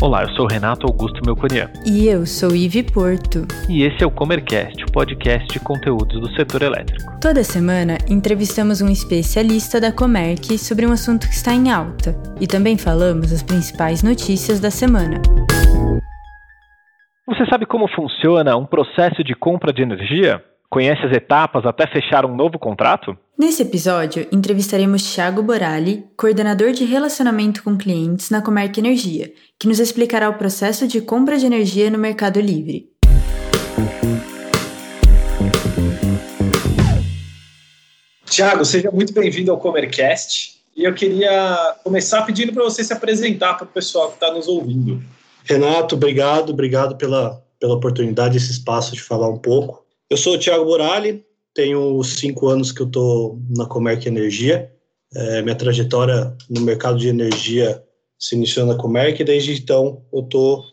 Olá, eu sou Renato Augusto Melconian. E eu sou Ive Porto. E esse é o Comercast, o podcast de conteúdos do setor elétrico. Toda semana entrevistamos um especialista da Comerc sobre um assunto que está em alta e também falamos as principais notícias da semana. Você sabe como funciona um processo de compra de energia? Conhece as etapas até fechar um novo contrato? Nesse episódio, entrevistaremos Thiago Borali, coordenador de relacionamento com clientes na Comerc Energia, que nos explicará o processo de compra de energia no Mercado Livre. Tiago, seja muito bem-vindo ao Comercast. E eu queria começar pedindo para você se apresentar para o pessoal que está nos ouvindo. Renato, obrigado, obrigado pela, pela oportunidade, esse espaço de falar um pouco. Eu sou o Thiago Borali, tenho cinco anos que eu estou na Comerc Energia. É, minha trajetória no mercado de energia se iniciou na Comerc e desde então eu estou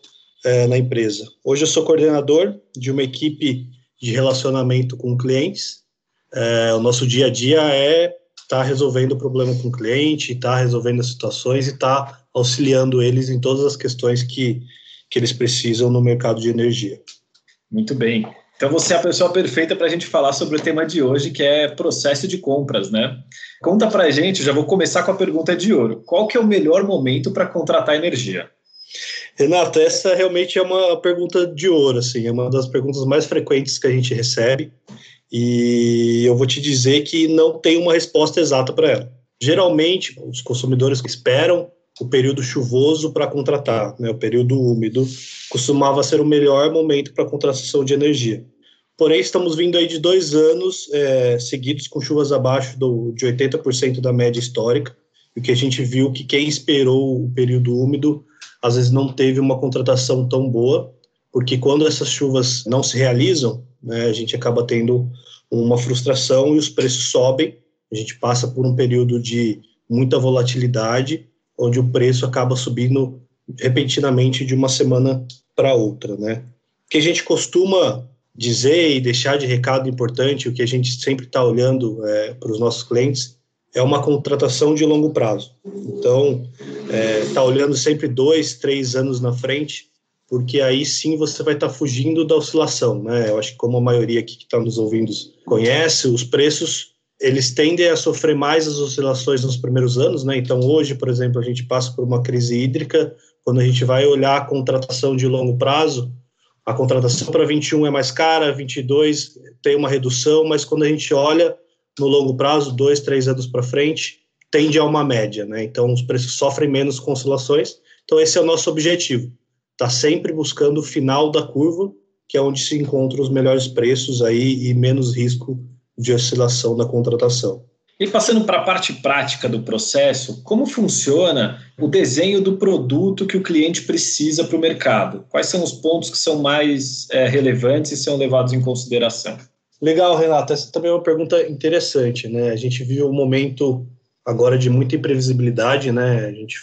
é, na empresa. Hoje eu sou coordenador de uma equipe de relacionamento com clientes. É, o nosso dia a dia é estar tá resolvendo o problema com o cliente, estar tá resolvendo as situações e estar tá auxiliando eles em todas as questões que, que eles precisam no mercado de energia. Muito bem. Então você é a pessoa perfeita para a gente falar sobre o tema de hoje, que é processo de compras, né? Conta para a gente, já vou começar com a pergunta de ouro. Qual que é o melhor momento para contratar energia? Renato, essa realmente é uma pergunta de ouro, assim, é uma das perguntas mais frequentes que a gente recebe e eu vou te dizer que não tem uma resposta exata para ela. Geralmente, os consumidores esperam o período chuvoso para contratar, né? o período úmido costumava ser o melhor momento para contratação de energia. Porém, estamos vindo aí de dois anos é, seguidos com chuvas abaixo do, de 80% da média histórica, e que a gente viu que quem esperou o período úmido às vezes não teve uma contratação tão boa, porque quando essas chuvas não se realizam, né, a gente acaba tendo uma frustração e os preços sobem, a gente passa por um período de muita volatilidade onde o preço acaba subindo repentinamente de uma semana para outra, né? O que a gente costuma dizer e deixar de recado importante, o que a gente sempre está olhando é, para os nossos clientes, é uma contratação de longo prazo. Então, está é, tá olhando sempre dois, três anos na frente, porque aí sim você vai estar tá fugindo da oscilação, né? Eu acho que como a maioria aqui que está nos ouvindo conhece, os preços eles tendem a sofrer mais as oscilações nos primeiros anos, né? Então, hoje, por exemplo, a gente passa por uma crise hídrica. Quando a gente vai olhar a contratação de longo prazo, a contratação para 21 é mais cara, 22 tem uma redução, mas quando a gente olha no longo prazo, dois, três anos para frente, tende a uma média, né? Então, os preços sofrem menos com oscilações. Então, esse é o nosso objetivo. Está sempre buscando o final da curva, que é onde se encontram os melhores preços aí e menos risco de oscilação da contratação. E passando para a parte prática do processo, como funciona o desenho do produto que o cliente precisa para o mercado? Quais são os pontos que são mais é, relevantes e são levados em consideração? Legal, Renato. Essa também é uma pergunta interessante. Né? A gente vive um momento agora de muita imprevisibilidade, né? A gente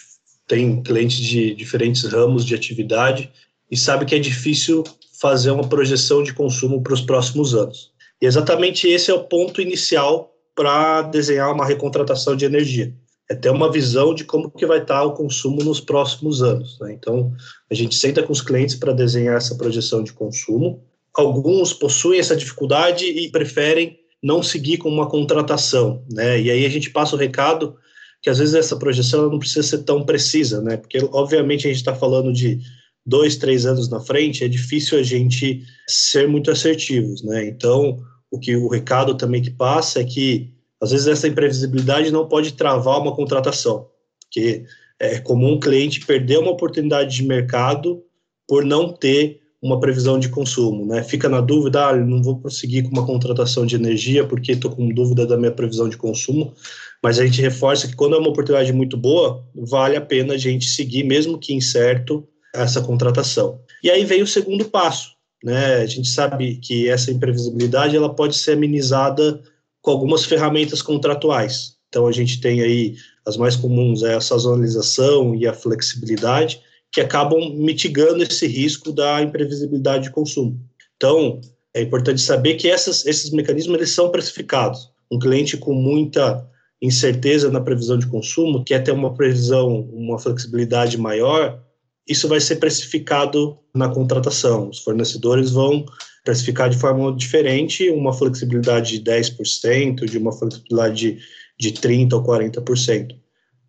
tem clientes de diferentes ramos de atividade e sabe que é difícil fazer uma projeção de consumo para os próximos anos. E exatamente esse é o ponto inicial para desenhar uma recontratação de energia. É ter uma visão de como que vai estar o consumo nos próximos anos. Né? Então, a gente senta com os clientes para desenhar essa projeção de consumo. Alguns possuem essa dificuldade e preferem não seguir com uma contratação, né? E aí a gente passa o recado que às vezes essa projeção não precisa ser tão precisa, né? Porque obviamente a gente está falando de dois, três anos na frente, é difícil a gente ser muito assertivos, né? Então o que o recado também que passa é que às vezes essa imprevisibilidade não pode travar uma contratação, porque é comum um cliente perder uma oportunidade de mercado por não ter uma previsão de consumo, né? Fica na dúvida, ah, não vou prosseguir com uma contratação de energia porque estou com dúvida da minha previsão de consumo, mas a gente reforça que quando é uma oportunidade muito boa, vale a pena a gente seguir, mesmo que incerto, essa contratação. E aí vem o segundo passo, né? A gente sabe que essa imprevisibilidade ela pode ser amenizada com algumas ferramentas contratuais. Então a gente tem aí as mais comuns é a sazonalização e a flexibilidade que acabam mitigando esse risco da imprevisibilidade de consumo. Então é importante saber que essas, esses mecanismos eles são precificados. Um cliente com muita incerteza na previsão de consumo quer ter uma previsão, uma flexibilidade maior, isso vai ser precificado na contratação. Os fornecedores vão precificar de forma diferente, uma flexibilidade de 10%, de uma flexibilidade de, de 30% ou 40%.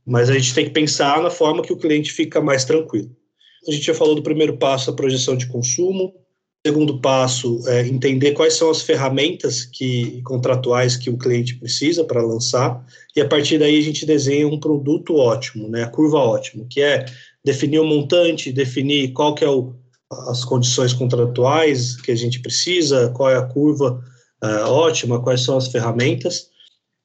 Mas a gente tem que pensar na forma que o cliente fica mais tranquilo. A gente já falou do primeiro passo, a projeção de consumo. Segundo passo, é entender quais são as ferramentas que contratuais que o cliente precisa para lançar. E a partir daí a gente desenha um produto ótimo, né? A curva ótima, que é definir o montante, definir qual que é o, as condições contratuais que a gente precisa, qual é a curva uh, ótima, quais são as ferramentas.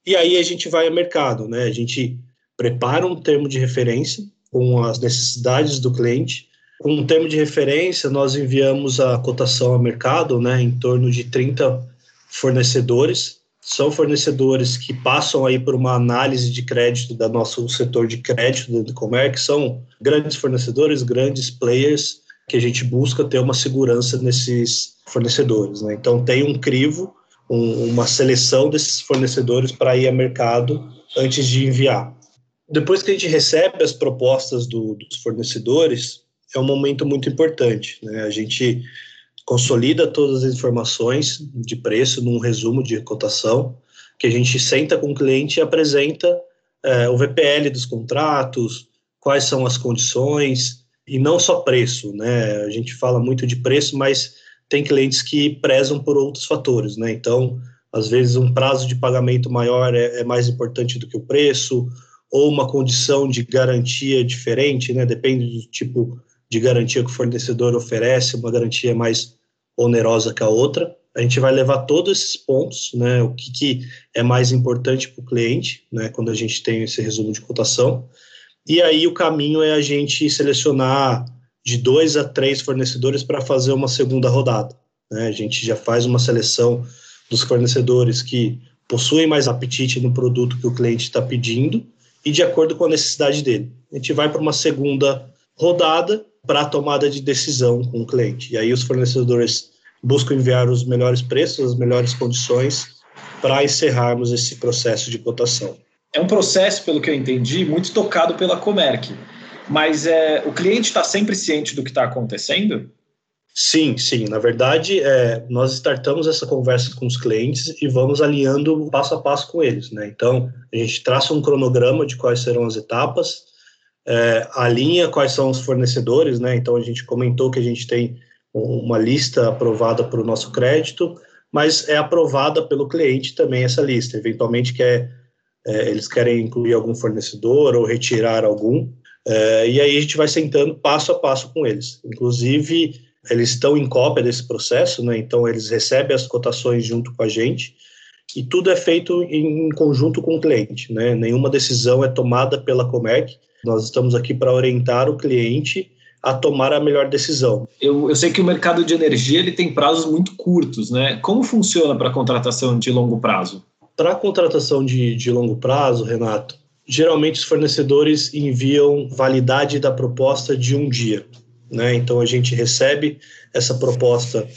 E aí a gente vai ao mercado, né? A gente prepara um termo de referência com as necessidades do cliente. Com um termo de referência, nós enviamos a cotação ao mercado, né, em torno de 30 fornecedores. São fornecedores que passam aí por uma análise de crédito da nosso setor de crédito do Comerc, são grandes fornecedores, grandes players que a gente busca ter uma segurança nesses fornecedores. Né? Então, tem um crivo, um, uma seleção desses fornecedores para ir ao mercado antes de enviar. Depois que a gente recebe as propostas do, dos fornecedores, é um momento muito importante. Né? A gente consolida todas as informações de preço num resumo de cotação, que a gente senta com o cliente e apresenta é, o VPL dos contratos, quais são as condições, e não só preço, né? A gente fala muito de preço, mas tem clientes que prezam por outros fatores, né? Então, às vezes, um prazo de pagamento maior é, é mais importante do que o preço, ou uma condição de garantia diferente, né? Depende do tipo de garantia que o fornecedor oferece, uma garantia mais onerosa que a outra. A gente vai levar todos esses pontos, né? O que, que é mais importante para o cliente, né? Quando a gente tem esse resumo de cotação e aí o caminho é a gente selecionar de dois a três fornecedores para fazer uma segunda rodada. Né? A gente já faz uma seleção dos fornecedores que possuem mais apetite no produto que o cliente está pedindo e de acordo com a necessidade dele. A gente vai para uma segunda rodada para a tomada de decisão com o cliente. E aí os fornecedores buscam enviar os melhores preços, as melhores condições para encerrarmos esse processo de cotação é um processo, pelo que eu entendi, muito tocado pela Comerc. Mas é, o cliente está sempre ciente do que está acontecendo? Sim, sim. Na verdade, é, nós startamos essa conversa com os clientes e vamos alinhando passo a passo com eles. Né? Então, a gente traça um cronograma de quais serão as etapas, é, alinha quais são os fornecedores. Né? Então, a gente comentou que a gente tem uma lista aprovada para o nosso crédito, mas é aprovada pelo cliente também essa lista. Eventualmente, quer é, eles querem incluir algum fornecedor ou retirar algum, é, e aí a gente vai sentando passo a passo com eles. Inclusive, eles estão em cópia desse processo, né? então eles recebem as cotações junto com a gente, e tudo é feito em conjunto com o cliente. Né? Nenhuma decisão é tomada pela Comerc, nós estamos aqui para orientar o cliente a tomar a melhor decisão. Eu, eu, sei que o mercado de energia ele tem prazos muito curtos, né? Como funciona para a contratação de longo prazo? Para a contratação de, de longo prazo, Renato, geralmente os fornecedores enviam validade da proposta de um dia. Né? Então a gente recebe essa proposta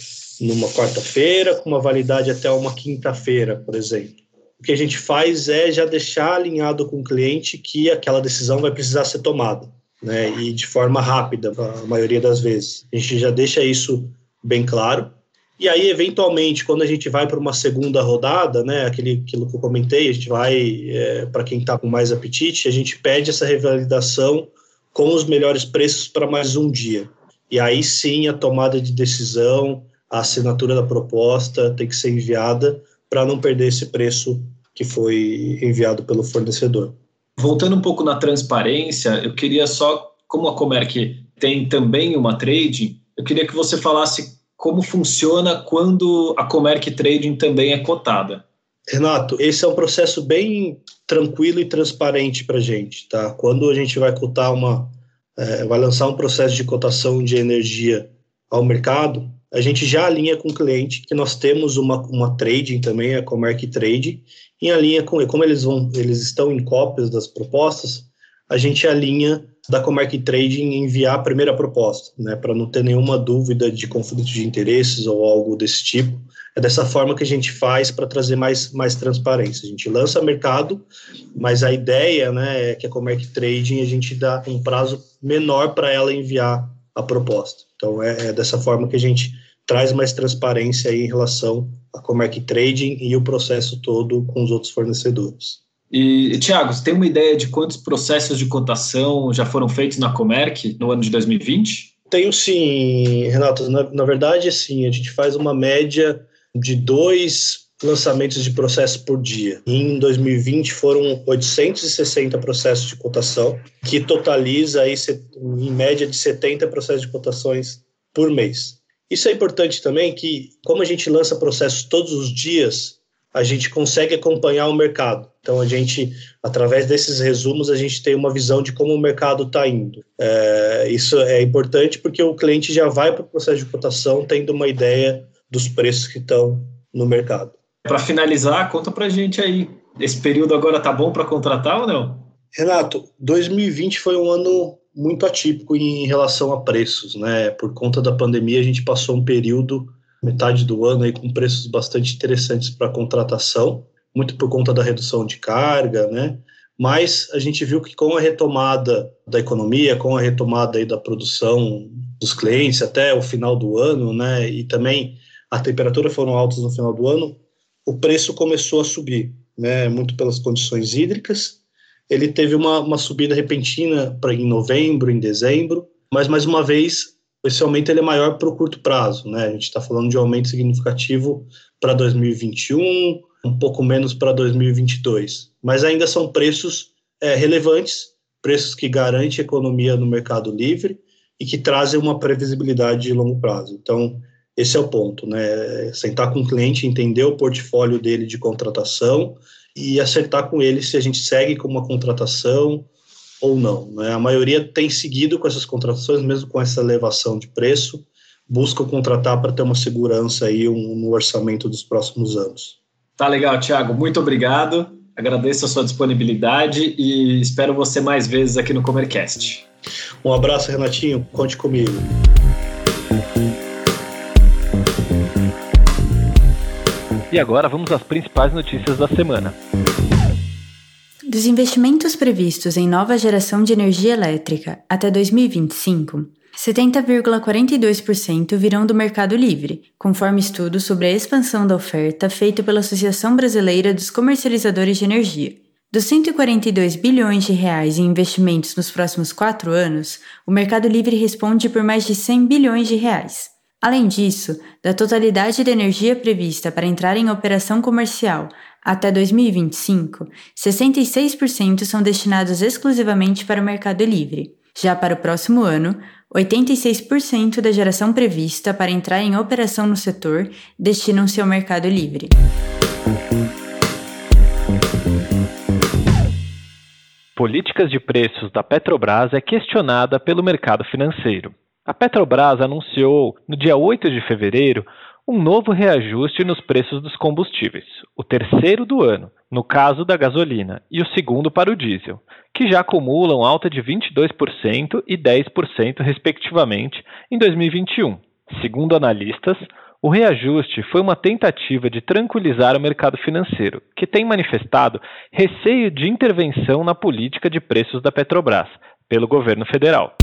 numa quarta-feira, com uma validade até uma quinta-feira, por exemplo. O que a gente faz é já deixar alinhado com o cliente que aquela decisão vai precisar ser tomada, né? E de forma rápida, a maioria das vezes. A gente já deixa isso bem claro. E aí, eventualmente, quando a gente vai para uma segunda rodada, né, aquele, aquilo que eu comentei, a gente vai, é, para quem está com mais apetite, a gente pede essa revalidação com os melhores preços para mais um dia. E aí sim, a tomada de decisão, a assinatura da proposta tem que ser enviada para não perder esse preço que foi enviado pelo fornecedor. Voltando um pouco na transparência, eu queria só, como a Comerc tem também uma trade, eu queria que você falasse como funciona quando a Comerc Trading também é cotada. Renato, esse é um processo bem tranquilo e transparente para a gente, tá? Quando a gente vai cotar uma, é, vai lançar um processo de cotação de energia ao mercado, a gente já alinha com o cliente que nós temos uma, uma trading também, a Comerc Trade, em alinha com como eles vão, eles estão em cópias das propostas, a gente alinha da Comerc Trading enviar a primeira proposta, né, para não ter nenhuma dúvida de conflito de interesses ou algo desse tipo. É dessa forma que a gente faz para trazer mais, mais transparência. A gente lança mercado, mas a ideia né, é que a Comerc Trading a gente dá um prazo menor para ela enviar a proposta. Então é, é, dessa forma que a gente traz mais transparência aí em relação à Comerc Trading e o processo todo com os outros fornecedores. E, Tiago, você tem uma ideia de quantos processos de cotação já foram feitos na Comerc no ano de 2020? Tenho sim, Renato. Na, na verdade, sim, a gente faz uma média de dois lançamentos de processo por dia. Em 2020 foram 860 processos de cotação, que totaliza aí em média de 70 processos de cotações por mês. Isso é importante também que, como a gente lança processos todos os dias, a gente consegue acompanhar o mercado. Então, a gente, através desses resumos, a gente tem uma visão de como o mercado está indo. É, isso é importante porque o cliente já vai para o processo de cotação tendo uma ideia dos preços que estão no mercado. Para finalizar, conta para a gente aí. Esse período agora tá bom para contratar ou não? Renato, 2020 foi um ano muito atípico em relação a preços, né? Por conta da pandemia, a gente passou um período metade do ano aí com preços bastante interessantes para contratação, muito por conta da redução de carga, né? Mas a gente viu que com a retomada da economia, com a retomada aí da produção dos clientes até o final do ano, né? E também a temperatura foram altas no final do ano, o preço começou a subir, né? Muito pelas condições hídricas. Ele teve uma, uma subida repentina para em novembro, em dezembro, mas mais uma vez esse aumento ele é maior para o curto prazo, né? A gente está falando de um aumento significativo para 2021, um pouco menos para 2022, mas ainda são preços é, relevantes, preços que garantem economia no mercado livre e que trazem uma previsibilidade de longo prazo. Então, esse é o ponto, né? Sentar com o cliente, entender o portfólio dele de contratação e acertar com ele se a gente segue com uma contratação ou não. Né? A maioria tem seguido com essas contratações, mesmo com essa elevação de preço, buscam contratar para ter uma segurança aí um, no orçamento dos próximos anos. Tá legal, Thiago. Muito obrigado. Agradeço a sua disponibilidade e espero você mais vezes aqui no Comercast. Um abraço, Renatinho. Conte comigo. E agora vamos às principais notícias da semana. Dos investimentos previstos em nova geração de energia elétrica até 2025, 70,42% virão do mercado livre, conforme estudo sobre a expansão da oferta feito pela Associação Brasileira dos Comercializadores de Energia. Dos 142 bilhões de reais em investimentos nos próximos quatro anos, o mercado livre responde por mais de 100 bilhões de reais. Além disso, da totalidade de energia prevista para entrar em operação comercial até 2025, 66% são destinados exclusivamente para o mercado livre. Já para o próximo ano, 86% da geração prevista para entrar em operação no setor destinam-se ao mercado livre. Políticas de preços da Petrobras é questionada pelo mercado financeiro. A Petrobras anunciou, no dia 8 de fevereiro, um novo reajuste nos preços dos combustíveis, o terceiro do ano, no caso da gasolina, e o segundo para o diesel, que já acumulam alta de 22% e 10%, respectivamente, em 2021. Segundo analistas, o reajuste foi uma tentativa de tranquilizar o mercado financeiro, que tem manifestado receio de intervenção na política de preços da Petrobras pelo governo federal.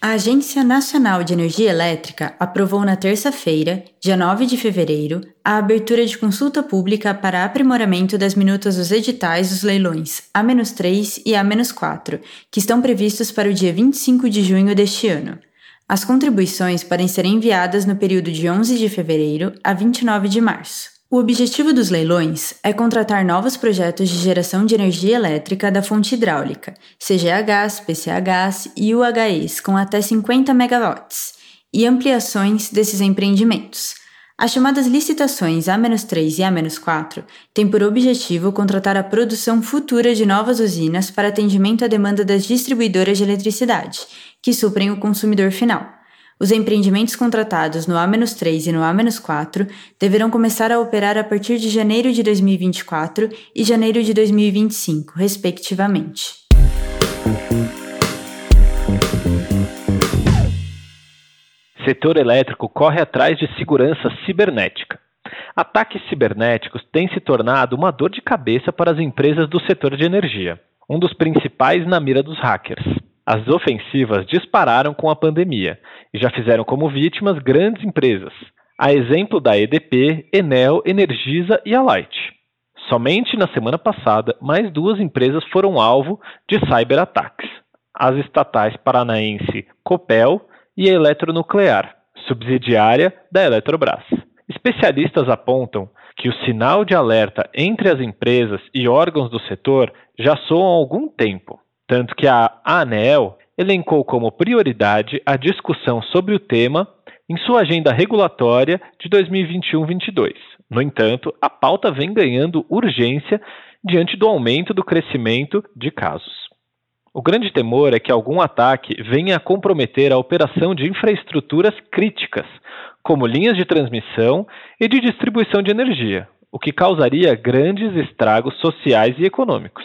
A Agência Nacional de Energia Elétrica aprovou na terça-feira, dia 9 de fevereiro, a abertura de consulta pública para aprimoramento das minutas dos editais dos leilões A-3 e A-4, que estão previstos para o dia 25 de junho deste ano. As contribuições podem ser enviadas no período de 11 de fevereiro a 29 de março. O objetivo dos leilões é contratar novos projetos de geração de energia elétrica da fonte hidráulica, CGHs, PCHs e UHEs com até 50 MW, e ampliações desses empreendimentos. As chamadas licitações A-3 e A-4 têm por objetivo contratar a produção futura de novas usinas para atendimento à demanda das distribuidoras de eletricidade, que suprem o consumidor final. Os empreendimentos contratados no A-3 e no A-4 deverão começar a operar a partir de janeiro de 2024 e janeiro de 2025, respectivamente. Setor elétrico corre atrás de segurança cibernética. Ataques cibernéticos têm se tornado uma dor de cabeça para as empresas do setor de energia, um dos principais na mira dos hackers. As ofensivas dispararam com a pandemia e já fizeram como vítimas grandes empresas, a exemplo da EDP, Enel, Energisa e Alight. Somente na semana passada, mais duas empresas foram alvo de cyberataques: as estatais paranaense Copel e a Eletronuclear, subsidiária da Eletrobras. Especialistas apontam que o sinal de alerta entre as empresas e órgãos do setor já soam há algum tempo, tanto que a ANEEL elencou como prioridade a discussão sobre o tema em sua agenda regulatória de 2021-22. No entanto, a pauta vem ganhando urgência diante do aumento do crescimento de casos. O grande temor é que algum ataque venha a comprometer a operação de infraestruturas críticas, como linhas de transmissão e de distribuição de energia, o que causaria grandes estragos sociais e econômicos.